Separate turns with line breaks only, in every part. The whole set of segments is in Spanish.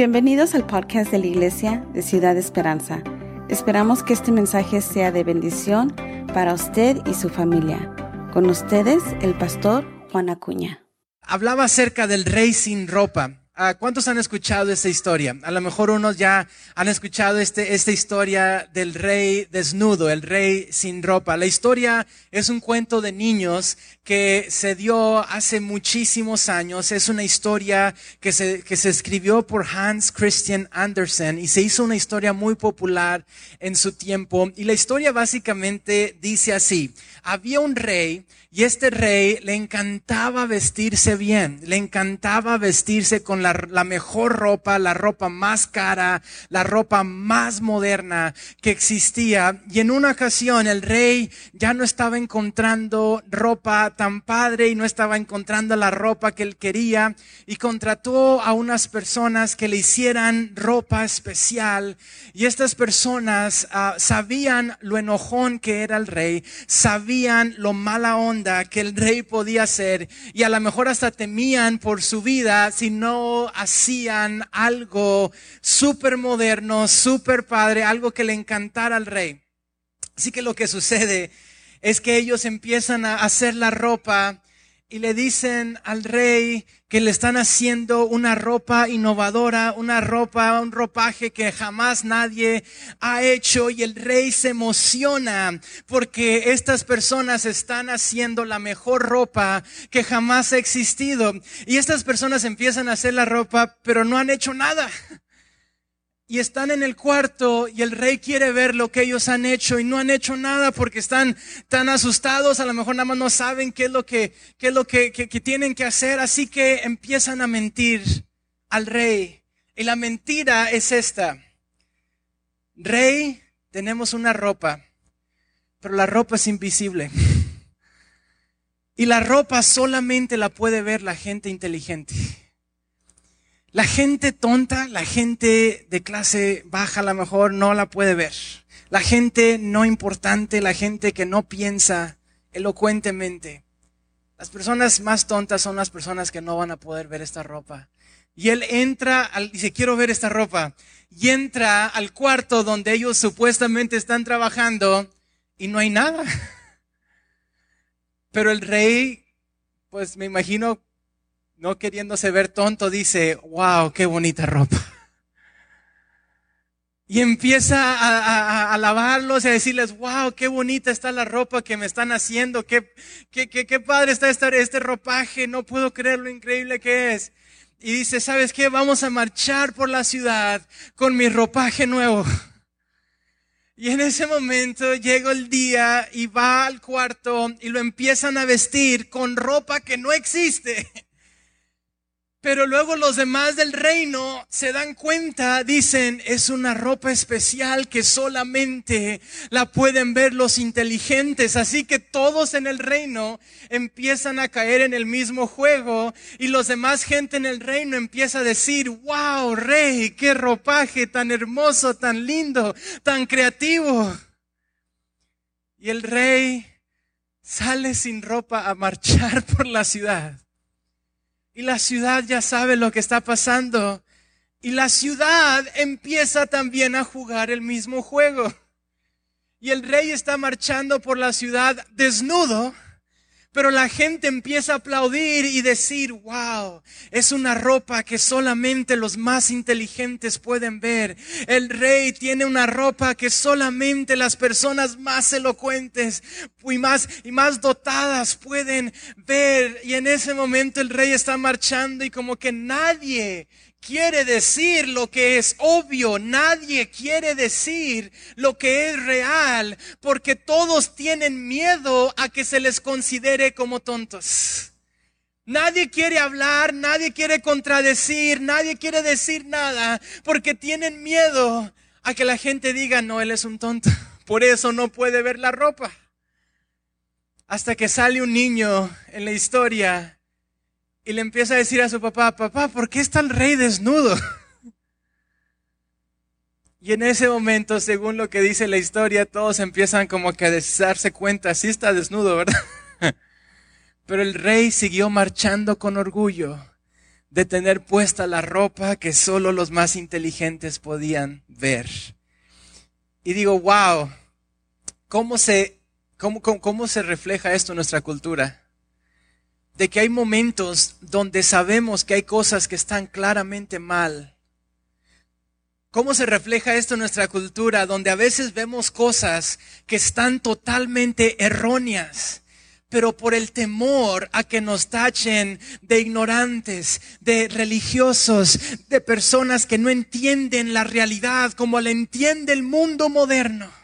Bienvenidos al podcast de la Iglesia de Ciudad Esperanza. Esperamos que este mensaje sea de bendición para usted y su familia. Con ustedes, el pastor Juan Acuña.
Hablaba acerca del rey sin ropa. Ah, ¿Cuántos han escuchado esta historia? A lo mejor unos ya han escuchado este, esta historia del rey desnudo, el rey sin ropa. La historia es un cuento de niños que se dio hace muchísimos años. Es una historia que se, que se escribió por Hans Christian Andersen y se hizo una historia muy popular en su tiempo. Y la historia básicamente dice así. Había un rey y este rey le encantaba vestirse bien, le encantaba vestirse con la, la, mejor ropa, la ropa más cara, la ropa más moderna que existía. Y en una ocasión el rey ya no estaba encontrando ropa tan padre y no estaba encontrando la ropa que él quería y contrató a unas personas que le hicieran ropa especial. Y estas personas uh, sabían lo enojón que era el rey, sabían lo mala onda que el rey podía hacer y a lo mejor hasta temían por su vida si no hacían algo súper moderno, súper padre, algo que le encantara al rey. Así que lo que sucede es que ellos empiezan a hacer la ropa y le dicen al rey que le están haciendo una ropa innovadora, una ropa, un ropaje que jamás nadie ha hecho y el rey se emociona porque estas personas están haciendo la mejor ropa que jamás ha existido. Y estas personas empiezan a hacer la ropa, pero no han hecho nada y están en el cuarto y el rey quiere ver lo que ellos han hecho y no han hecho nada porque están tan asustados, a lo mejor nada más no saben qué es lo que, qué es lo que, que, que tienen que hacer, así que empiezan a mentir al rey. Y la mentira es esta. Rey, tenemos una ropa, pero la ropa es invisible. Y la ropa solamente la puede ver la gente inteligente. La gente tonta, la gente de clase baja a lo mejor no la puede ver. La gente no importante, la gente que no piensa elocuentemente. Las personas más tontas son las personas que no van a poder ver esta ropa. Y él entra, al, dice, quiero ver esta ropa. Y entra al cuarto donde ellos supuestamente están trabajando y no hay nada. Pero el rey, pues me imagino no queriéndose ver tonto, dice, wow, qué bonita ropa. Y empieza a, a, lavarlos y a decirles, wow, qué bonita está la ropa que me están haciendo, qué, qué, qué, qué padre está este, este ropaje, no puedo creer lo increíble que es. Y dice, ¿sabes qué? Vamos a marchar por la ciudad con mi ropaje nuevo. Y en ese momento llega el día y va al cuarto y lo empiezan a vestir con ropa que no existe. Pero luego los demás del reino se dan cuenta, dicen, es una ropa especial que solamente la pueden ver los inteligentes. Así que todos en el reino empiezan a caer en el mismo juego y los demás gente en el reino empieza a decir, wow, rey, qué ropaje tan hermoso, tan lindo, tan creativo. Y el rey sale sin ropa a marchar por la ciudad. Y la ciudad ya sabe lo que está pasando. Y la ciudad empieza también a jugar el mismo juego. Y el rey está marchando por la ciudad desnudo pero la gente empieza a aplaudir y decir, wow, es una ropa que solamente los más inteligentes pueden ver. El rey tiene una ropa que solamente las personas más elocuentes y más, y más dotadas pueden ver. Y en ese momento el rey está marchando y como que nadie quiere decir lo que es obvio, nadie quiere decir lo que es real, porque todos tienen miedo a que se les considere como tontos. Nadie quiere hablar, nadie quiere contradecir, nadie quiere decir nada, porque tienen miedo a que la gente diga, no, él es un tonto, por eso no puede ver la ropa. Hasta que sale un niño en la historia y le empieza a decir a su papá, papá, ¿por qué está el rey desnudo? Y en ese momento, según lo que dice la historia, todos empiezan como que a darse cuenta, sí está desnudo, ¿verdad? Pero el rey siguió marchando con orgullo, de tener puesta la ropa que solo los más inteligentes podían ver. Y digo, wow, ¿cómo se, cómo, cómo, se refleja esto en nuestra cultura? De que hay momentos donde sabemos que hay cosas que están claramente mal. ¿Cómo se refleja esto en nuestra cultura? Donde a veces vemos cosas que están totalmente erróneas pero por el temor a que nos tachen de ignorantes, de religiosos, de personas que no entienden la realidad como la entiende el mundo moderno.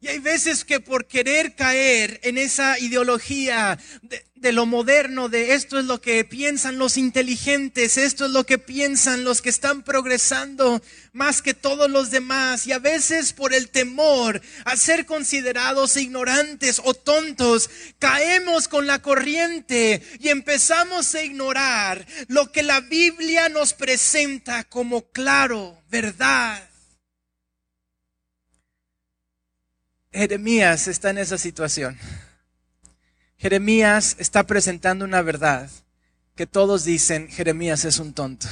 Y hay veces que por querer caer en esa ideología de, lo moderno, de esto es lo que piensan los inteligentes, esto es lo que piensan los que están progresando más que todos los demás, y a veces por el temor a ser considerados ignorantes o tontos, caemos con la corriente y empezamos a ignorar lo que la Biblia nos presenta como claro, verdad. Jeremías está en esa situación. Jeremías está presentando una verdad que todos dicen, Jeremías es un tonto.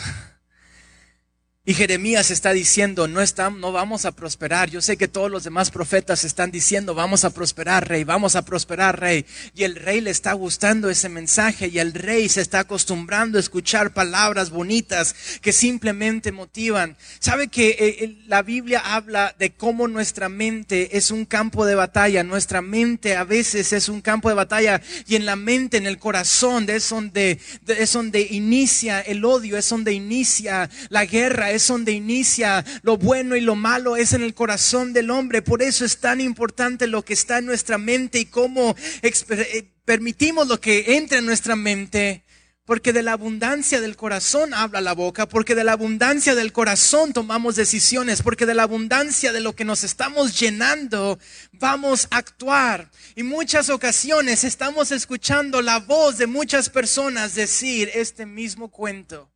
Y Jeremías está diciendo, no, estamos, no vamos a prosperar. Yo sé que todos los demás profetas están diciendo, vamos a prosperar, rey, vamos a prosperar, rey. Y el rey le está gustando ese mensaje y el rey se está acostumbrando a escuchar palabras bonitas que simplemente motivan. ¿Sabe que eh, eh, la Biblia habla de cómo nuestra mente es un campo de batalla? Nuestra mente a veces es un campo de batalla y en la mente, en el corazón, es donde, es donde inicia el odio, es donde inicia la guerra es donde inicia lo bueno y lo malo, es en el corazón del hombre. Por eso es tan importante lo que está en nuestra mente y cómo eh, permitimos lo que entra en nuestra mente. Porque de la abundancia del corazón habla la boca, porque de la abundancia del corazón tomamos decisiones, porque de la abundancia de lo que nos estamos llenando vamos a actuar. Y muchas ocasiones estamos escuchando la voz de muchas personas decir este mismo cuento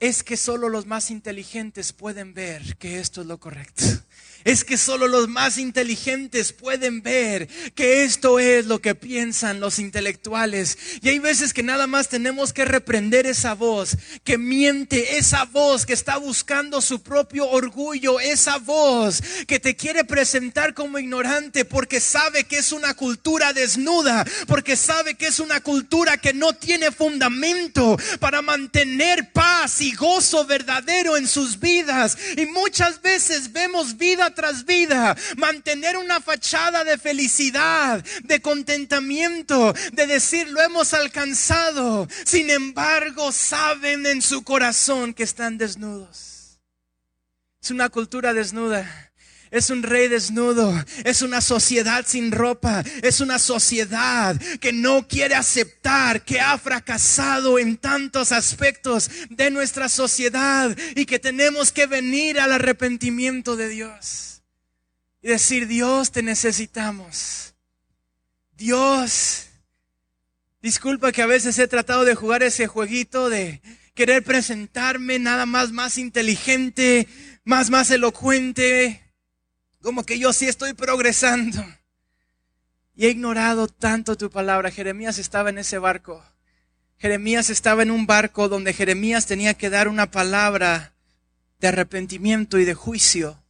es que solo los más inteligentes pueden ver que esto es lo correcto es que solo los más inteligentes pueden ver que esto es lo que piensan los intelectuales. Y hay veces que nada más tenemos que reprender esa voz que miente, esa voz que está buscando su propio orgullo, esa voz que te quiere presentar como ignorante porque sabe que es una cultura desnuda, porque sabe que es una cultura que no tiene fundamento para mantener paz y gozo verdadero en sus vidas. Y muchas veces vemos vida tras vida, mantener una fachada de felicidad, de contentamiento, de decir lo hemos alcanzado. Sin embargo, saben en su corazón que están desnudos. Es una cultura desnuda. Es un rey desnudo, es una sociedad sin ropa, es una sociedad que no quiere aceptar que ha fracasado en tantos aspectos de nuestra sociedad y que tenemos que venir al arrepentimiento de Dios y decir, Dios, te necesitamos. Dios, disculpa que a veces he tratado de jugar ese jueguito de querer presentarme nada más más inteligente, más más elocuente, como que yo sí estoy progresando. Y he ignorado tanto tu palabra. Jeremías estaba en ese barco. Jeremías estaba en un barco donde Jeremías tenía que dar una palabra de arrepentimiento y de juicio.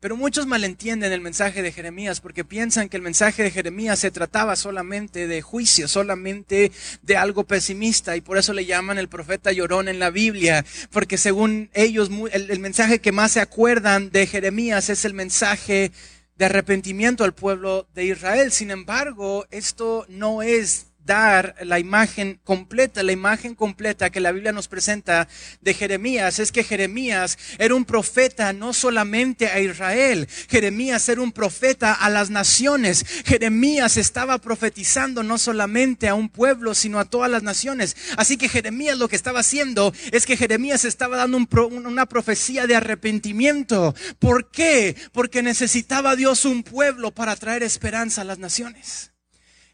Pero muchos malentienden el mensaje de Jeremías porque piensan que el mensaje de Jeremías se trataba solamente de juicio, solamente de algo pesimista y por eso le llaman el profeta llorón en la Biblia, porque según ellos el, mensaje que más se acuerdan de Jeremías es el mensaje de arrepentimiento al pueblo de Israel. Sin embargo, esto no es dar la imagen completa, la imagen completa que la Biblia nos presenta de Jeremías es que Jeremías era un profeta no solamente a Israel, Jeremías era un profeta a las naciones, Jeremías estaba profetizando no solamente a un pueblo, sino a todas las naciones. Así que Jeremías lo que estaba haciendo es que Jeremías estaba dando una profecía de arrepentimiento. ¿Por qué? Porque necesitaba Dios un pueblo para traer esperanza a las naciones.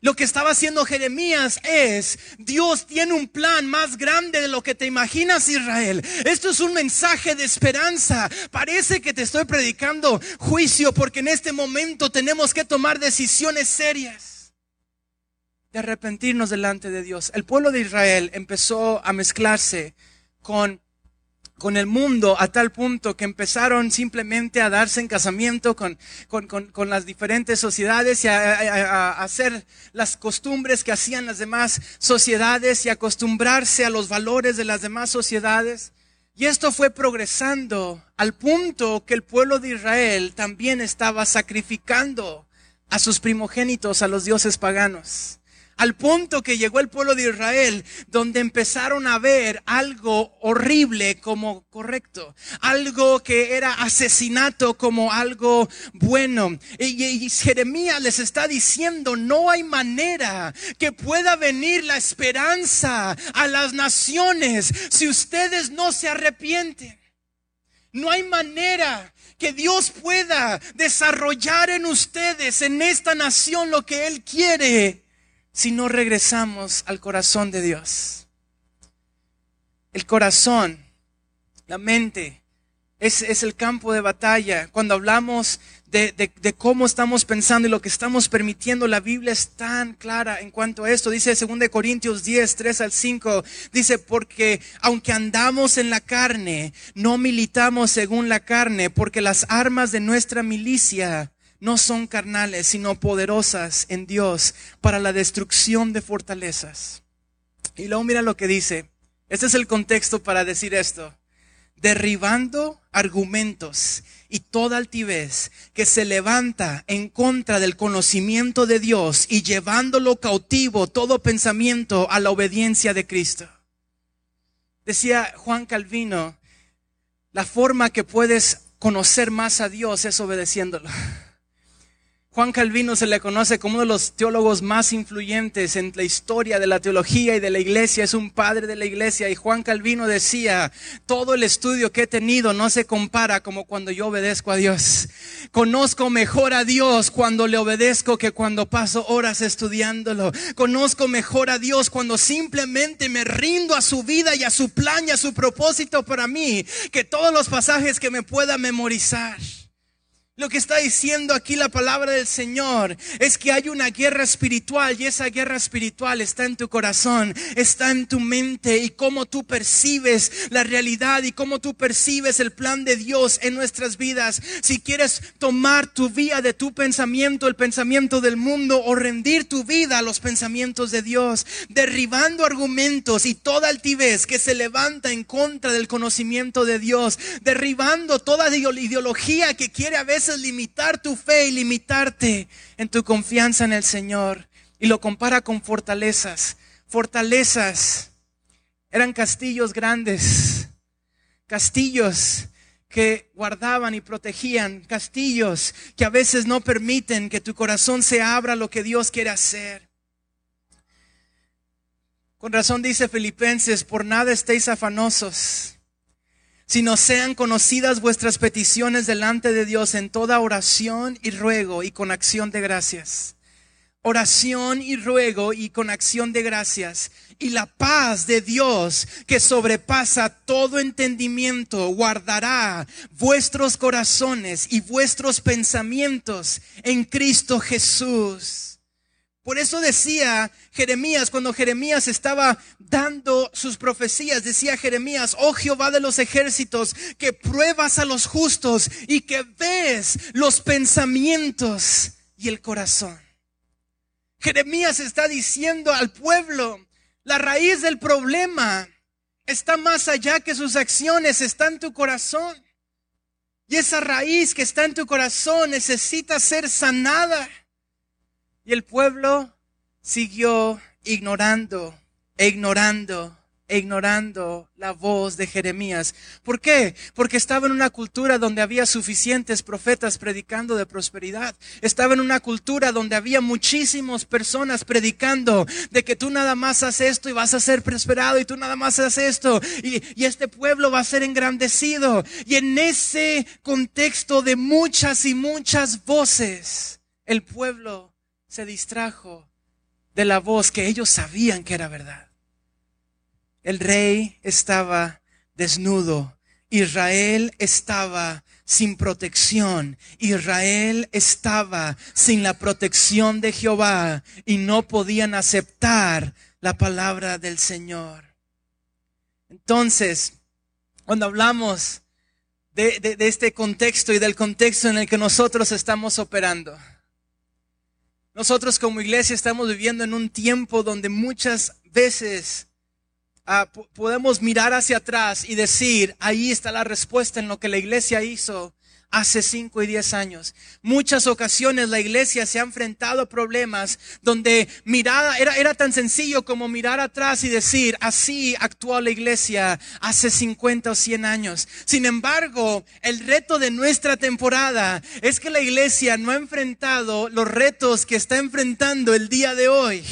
Lo que estaba haciendo Jeremías es, Dios tiene un plan más grande de lo que te imaginas Israel. Esto es un mensaje de esperanza. Parece que te estoy predicando juicio porque en este momento tenemos que tomar decisiones serias. de arrepentirnos delante de Dios. El pueblo de Israel empezó a mezclarse con con el mundo a tal punto que empezaron simplemente a darse en casamiento con, con, con, con las diferentes sociedades y a, a, hacer las costumbres que hacían las demás sociedades y acostumbrarse a los valores de las demás sociedades. Y esto fue progresando al punto que el pueblo de Israel también estaba sacrificando a sus primogénitos a los dioses paganos al punto que llegó el pueblo de Israel, donde empezaron a ver algo horrible como correcto, algo que era asesinato como algo bueno. Y, Jeremías les está diciendo, no hay manera que pueda venir la esperanza a las naciones si ustedes no se arrepienten. No hay manera que Dios pueda desarrollar en ustedes, en esta nación, lo que Él quiere si no regresamos al corazón de Dios. El corazón, la mente, es, es el campo de batalla. Cuando hablamos de, de, de, cómo estamos pensando y lo que estamos permitiendo, la Biblia es tan clara en cuanto a esto. Dice 2 Corintios 10, 3 al 5, dice, porque aunque andamos en la carne, no militamos según la carne, porque las armas de nuestra milicia no son carnales, sino poderosas en Dios para la destrucción de fortalezas. Y luego mira lo que dice. Este es el contexto para decir esto. Derribando argumentos y toda altivez que se levanta en contra del conocimiento de Dios y llevándolo cautivo todo pensamiento a la obediencia de Cristo. Decía Juan Calvino, la forma que puedes conocer más a Dios es obedeciéndolo. Juan Calvino se le conoce como uno de los teólogos más influyentes en la historia de la teología y de la iglesia. Es un padre de la iglesia. Y Juan Calvino decía, todo el estudio que he tenido no se compara como cuando yo obedezco a Dios. Conozco mejor a Dios cuando le obedezco que cuando paso horas estudiándolo. Conozco mejor a Dios cuando simplemente me rindo a su vida y a su plan y a su propósito para mí que todos los pasajes que me pueda memorizar. Lo que está diciendo aquí la palabra del Señor es que hay una guerra espiritual y esa guerra espiritual está en tu corazón, está en tu mente y cómo tú percibes la realidad y cómo tú percibes el plan de Dios en nuestras vidas. Si quieres tomar tu vía de tu pensamiento, el pensamiento del mundo o rendir tu vida a los pensamientos de Dios, derribando argumentos y toda altivez que se levanta en contra del conocimiento de Dios, derribando toda ideología que quiere a veces limitar tu fe y limitarte en tu confianza en el Señor. Y lo compara con fortalezas. Fortalezas eran castillos grandes, castillos que guardaban y protegían, castillos que a veces no permiten que tu corazón se abra a lo que Dios quiere hacer. Con razón dice Filipenses, por nada estéis afanosos sino sean conocidas vuestras peticiones delante de Dios en toda oración y ruego y con acción de gracias. Oración y ruego y con acción de gracias. Y la paz de Dios que sobrepasa todo entendimiento guardará vuestros corazones y vuestros pensamientos en Cristo Jesús. Por eso decía Jeremías, cuando Jeremías estaba dando sus profecías, decía Jeremías, oh Jehová de los ejércitos, que pruebas a los justos y que ves los pensamientos y el corazón. Jeremías está diciendo al pueblo, la raíz del problema está más allá que sus acciones, está en tu corazón. Y esa raíz que está en tu corazón necesita ser sanada. Y el pueblo siguió ignorando e ignorando e ignorando la voz de Jeremías. ¿Por qué? Porque estaba en una cultura donde había suficientes profetas predicando de prosperidad. Estaba en una cultura donde había muchísimas personas predicando de que tú nada más haces esto y vas a ser prosperado y tú nada más haces esto y, y este pueblo va a ser engrandecido. Y en ese contexto de muchas y muchas voces, el pueblo se distrajo de la voz que ellos sabían que era verdad. El rey estaba desnudo Israel estaba sin protección. Israel estaba sin la protección de Jehová y no podían aceptar la palabra del Señor. Entonces, cuando hablamos de, este contexto y del contexto en el que nosotros estamos operando, nosotros como iglesia estamos viviendo en un tiempo donde muchas veces ah, podemos mirar hacia atrás y decir, ahí está la respuesta en lo que la iglesia hizo hace cinco y diez años. Muchas ocasiones la iglesia se ha enfrentado a problemas donde mirada era, era tan sencillo como mirar atrás y decir, así actuó la iglesia hace 50 o 100 años. Sin embargo, el reto de nuestra temporada es que la iglesia no ha enfrentado los retos que está enfrentando el día de hoy.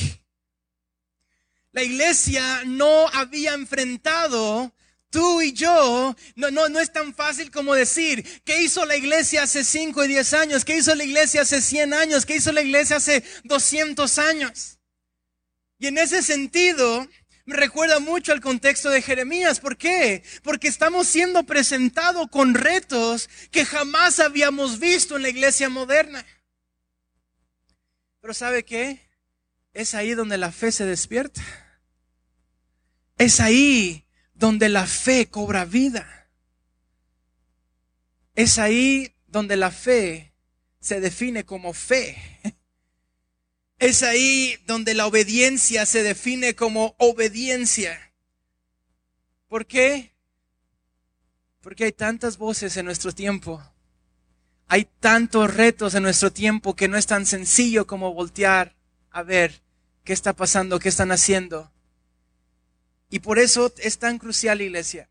La iglesia no había enfrentado tú y yo, no, no, no es tan fácil como decir, ¿qué hizo la iglesia hace 5 y 10 años? ¿Qué hizo la iglesia hace 100 años? ¿Qué hizo la iglesia hace 200 años? Y en ese sentido, me recuerda mucho al contexto de Jeremías. ¿Por qué? Porque estamos siendo presentados con retos que jamás habíamos visto en la iglesia moderna. Pero ¿sabe qué? Es ahí donde la fe se despierta. Es ahí donde la fe cobra vida. Es ahí donde la fe se define como fe. Es ahí donde la obediencia se define como obediencia. ¿Por qué? Porque hay tantas voces en nuestro tiempo. Hay tantos retos en nuestro tiempo que no es tan sencillo como voltear a ver qué está pasando, qué están haciendo. Y por eso es tan crucial, iglesia,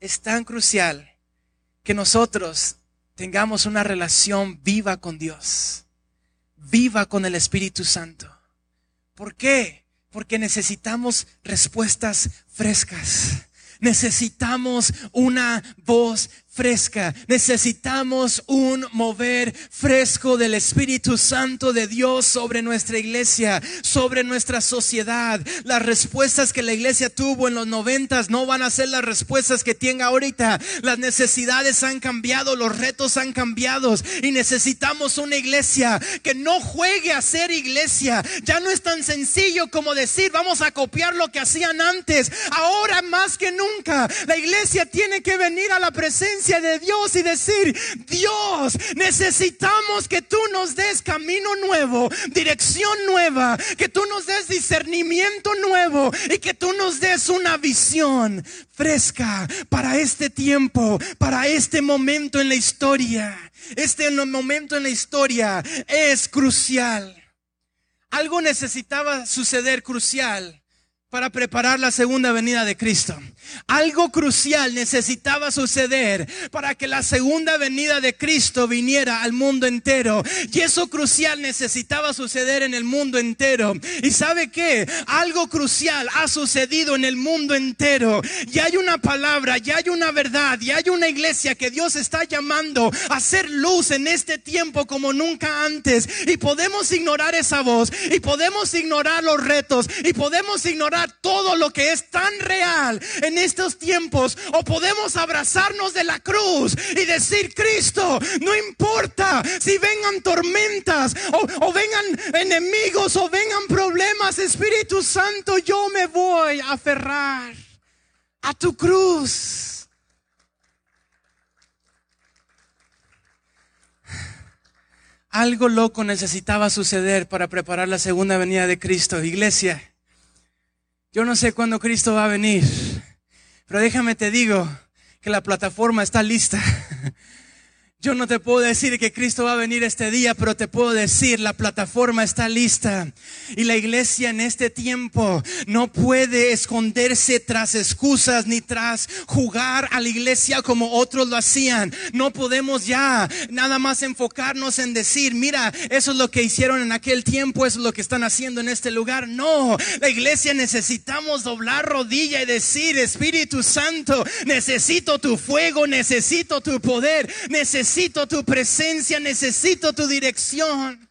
es tan crucial que nosotros tengamos una relación viva con Dios, viva con el Espíritu Santo. ¿Por qué? Porque necesitamos respuestas frescas. Necesitamos una voz fresca. Necesitamos un mover fresco del Espíritu Santo de Dios sobre nuestra iglesia, sobre nuestra sociedad. Las respuestas que la iglesia tuvo en los noventas no van a ser las respuestas que tenga ahorita. Las necesidades han cambiado, los retos han cambiado y necesitamos una iglesia que no juegue a ser iglesia. Ya no es tan sencillo como decir vamos a copiar lo que hacían antes. Ahora más que nunca la iglesia tiene que venir a la presencia de Dios y decir, Dios, necesitamos que tú nos des camino nuevo, dirección nueva, que tú nos des discernimiento nuevo y que tú nos des una visión fresca para este tiempo, para este momento en la historia. Este momento en la historia es crucial. Algo necesitaba suceder crucial para preparar la segunda venida de Cristo. Algo crucial necesitaba suceder para que la segunda venida de Cristo viniera al mundo entero. Y eso crucial necesitaba suceder en el mundo entero. ¿Y sabe qué? Algo crucial ha sucedido en el mundo entero. Y hay una palabra, y hay una verdad, y hay una iglesia que Dios está llamando a hacer luz en este tiempo como nunca antes. Y podemos ignorar esa voz, y podemos ignorar los retos, y podemos ignorar todo lo que es tan real en estos tiempos o podemos abrazarnos de la cruz y decir, Cristo, no importa si vengan tormentas o, vengan enemigos o vengan problemas, Espíritu Santo, yo me voy a aferrar a tu cruz. Algo loco necesitaba suceder para preparar la segunda venida de Cristo. Iglesia, yo no sé cuándo Cristo va a venir, pero déjame te digo que la plataforma está lista. Yo no te puedo decir que Cristo va a venir este día, pero te puedo decir, la plataforma está lista. Y la iglesia en este tiempo no puede esconderse tras excusas ni tras jugar a la iglesia como otros lo hacían. No podemos ya nada más enfocarnos en decir, mira, eso es lo que hicieron en aquel tiempo, eso es lo que están haciendo en este lugar. No, la iglesia necesitamos doblar rodilla y decir, Espíritu Santo, necesito tu fuego, necesito tu poder, necesito necesito tu presencia, necesito tu dirección.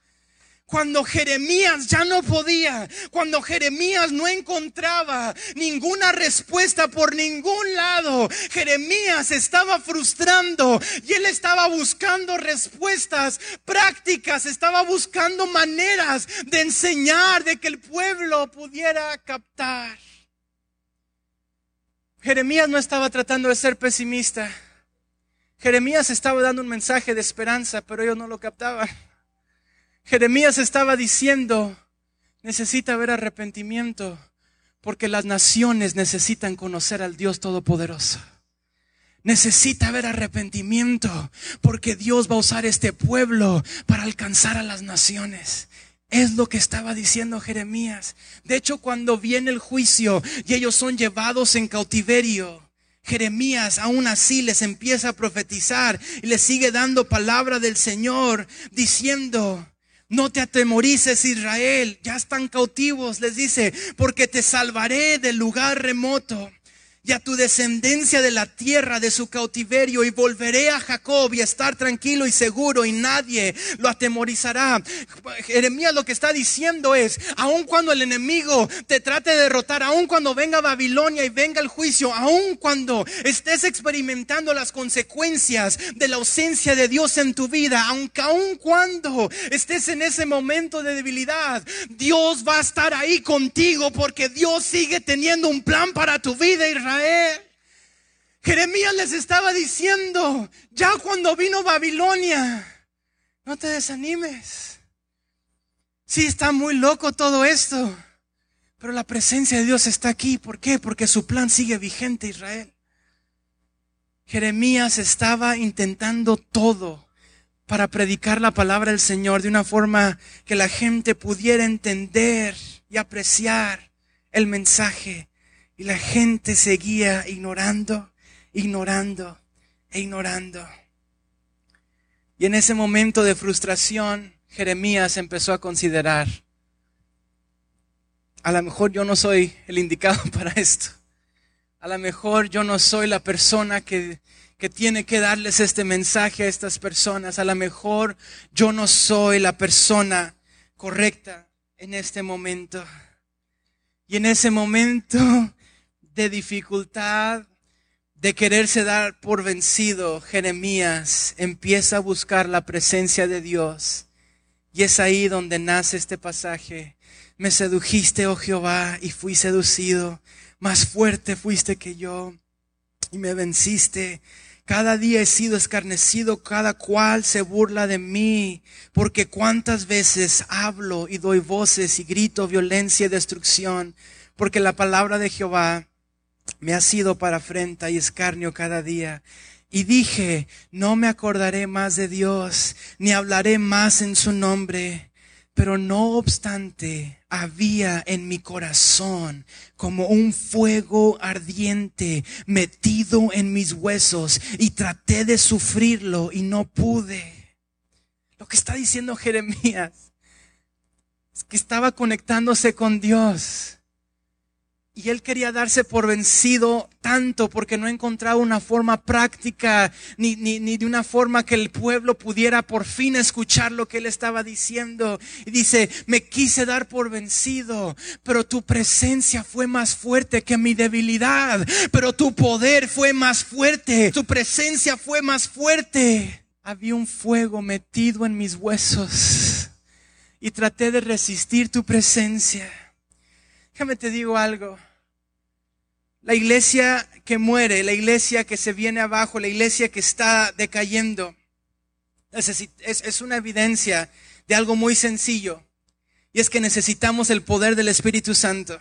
Cuando Jeremías ya no podía, cuando Jeremías no encontraba ninguna respuesta por ningún lado, Jeremías estaba frustrando y él estaba buscando respuestas prácticas, estaba buscando maneras de enseñar, de que el pueblo pudiera captar. Jeremías no estaba tratando de ser pesimista. Jeremías estaba dando un mensaje de esperanza, pero ellos no lo captaban. Jeremías estaba diciendo, necesita haber arrepentimiento, porque las naciones necesitan conocer al Dios Todopoderoso. Necesita haber arrepentimiento, porque Dios va a usar este pueblo para alcanzar a las naciones. Es lo que estaba diciendo Jeremías. De hecho, cuando viene el juicio y ellos son llevados en cautiverio, Jeremías aún así les empieza a profetizar y les sigue dando palabra del Señor diciendo, no te atemorices Israel, ya están cautivos, les dice, porque te salvaré del lugar remoto y a tu descendencia de la tierra de su cautiverio y volveré a Jacob y estar tranquilo y seguro y nadie lo atemorizará. Jeremías lo que está diciendo es, aun cuando el enemigo te trate de derrotar, aun cuando venga Babilonia y venga el juicio, aun cuando estés experimentando las consecuencias de la ausencia de Dios en tu vida, aunque aun cuando estés en ese momento de debilidad, Dios va a estar ahí contigo porque Dios sigue teniendo un plan para tu vida, Israel. Jeremías les estaba diciendo, ya cuando vino Babilonia, no te desanimes. Sí, está muy loco todo esto, pero la presencia de Dios está aquí. ¿Por qué? Porque su plan sigue vigente, Israel. Jeremías estaba intentando todo para predicar la palabra del Señor de una forma que la gente pudiera entender y apreciar el mensaje y la gente seguía ignorando, ignorando e ignorando. Y en ese momento de frustración, Jeremías empezó a considerar, a lo mejor yo no soy el indicado para esto. A lo mejor yo no soy la persona que, que tiene que darles este mensaje a estas personas. A lo mejor yo no soy la persona correcta en este momento. Y en ese momento de dificultad, de quererse dar por vencido, Jeremías empieza a buscar la presencia de Dios. Y es ahí donde nace este pasaje. Me sedujiste, oh Jehová, y fui seducido. Más fuerte fuiste que yo, y me venciste. Cada día he sido escarnecido, cada cual se burla de mí, porque cuántas veces hablo y doy voces y grito violencia y destrucción, porque la palabra de Jehová me ha sido para afrenta y escarnio cada día. Y dije, no me acordaré más de Dios, ni hablaré más en su nombre. Pero no obstante, había en mi corazón como un fuego ardiente metido en mis huesos y traté de sufrirlo y no pude. Lo que está diciendo Jeremías es que estaba conectándose con Dios y él quería darse por vencido tanto porque no encontraba una forma práctica ni, ni, ni, de una forma que el pueblo pudiera por fin escuchar lo que él estaba diciendo. Y dice, me quise dar por vencido, pero tu presencia fue más fuerte que mi debilidad, pero tu poder fue más fuerte, tu presencia fue más fuerte. Había un fuego metido en mis huesos y traté de resistir tu presencia Déjame te digo algo. La iglesia que muere, la iglesia que se viene abajo, la iglesia que está decayendo, es, una evidencia de algo muy sencillo. Y es que necesitamos el poder del Espíritu Santo.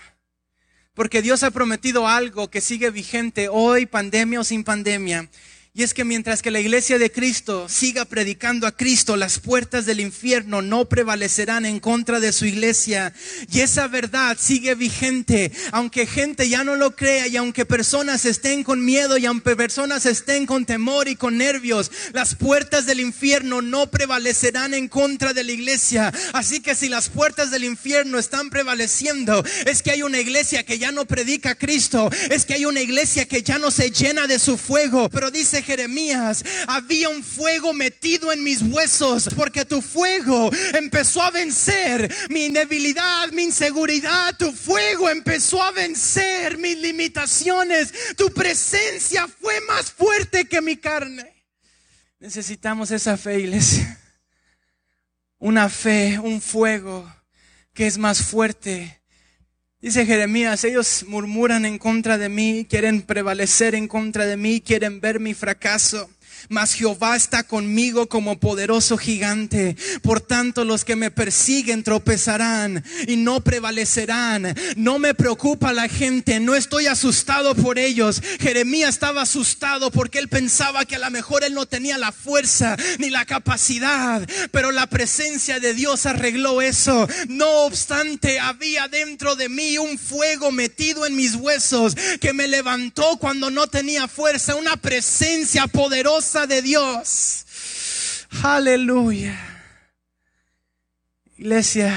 Porque Dios ha prometido algo que sigue vigente hoy, pandemia o sin pandemia. Y es que mientras que la iglesia de Cristo siga predicando a Cristo, las puertas del infierno no prevalecerán en contra de su iglesia. Y esa verdad sigue vigente, aunque gente ya no lo crea y aunque personas estén con miedo y aunque personas estén con temor y con nervios, las puertas del infierno no prevalecerán en contra de la iglesia. Así que si las puertas del infierno están prevaleciendo, es que hay una iglesia que ya no predica a Cristo, es que hay una iglesia que ya no se llena de su fuego. Pero dice Jeremías, había un fuego metido en mis huesos porque tu fuego empezó a vencer mi debilidad, mi inseguridad. Tu fuego empezó a vencer mis limitaciones. Tu presencia fue más fuerte que mi carne. Necesitamos esa fe, iglesia. Una fe, un fuego que es más fuerte. Dice Jeremías, ellos murmuran en contra de mí, quieren prevalecer en contra de mí, quieren ver mi fracaso mas Jehová está conmigo como poderoso gigante. Por tanto, los que me persiguen tropezarán y no prevalecerán. No me preocupa la gente, no estoy asustado por ellos. Jeremías estaba asustado porque él pensaba que a lo mejor él no tenía la fuerza ni la capacidad, pero la presencia de Dios arregló eso. No obstante, había dentro de mí un fuego metido en mis huesos que me levantó cuando no tenía fuerza, una presencia poderosa de Dios. Aleluya. Iglesia,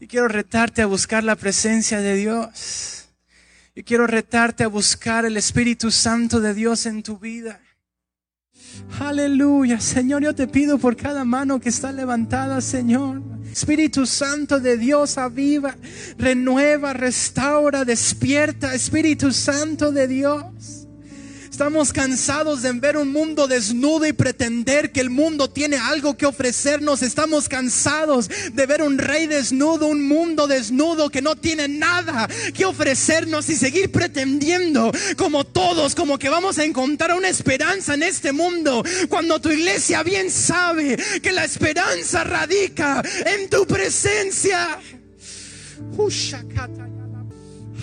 y quiero retarte a buscar la presencia de Dios. Y quiero retarte a buscar el Espíritu Santo de Dios en tu vida. Aleluya, Señor, yo te pido por cada mano que está levantada, Señor. Espíritu Santo de Dios, aviva, renueva, restaura, despierta, Espíritu Santo de Dios. Estamos cansados de ver un mundo desnudo y pretender que el mundo tiene algo que ofrecernos. Estamos cansados de ver un rey desnudo, un mundo desnudo que no tiene nada que ofrecernos y seguir pretendiendo como todos, como que vamos a encontrar una esperanza en este mundo. Cuando tu iglesia bien sabe que la esperanza radica en tu presencia.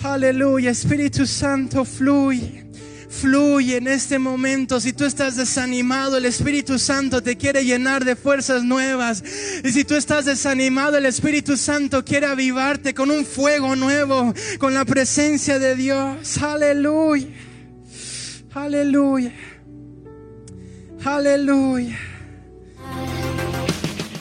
Aleluya, Espíritu Santo fluye. Fluye en este momento. Si tú estás desanimado, el Espíritu Santo te quiere llenar de fuerzas nuevas. Y si tú estás desanimado, el Espíritu Santo quiere avivarte con un fuego nuevo, con la presencia de Dios. Aleluya. Aleluya. Aleluya.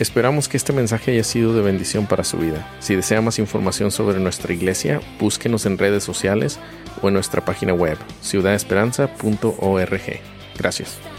Esperamos que este mensaje haya sido de bendición para su vida. Si desea más información sobre nuestra iglesia, búsquenos en redes sociales o en nuestra página web ciudadesperanza.org. Gracias.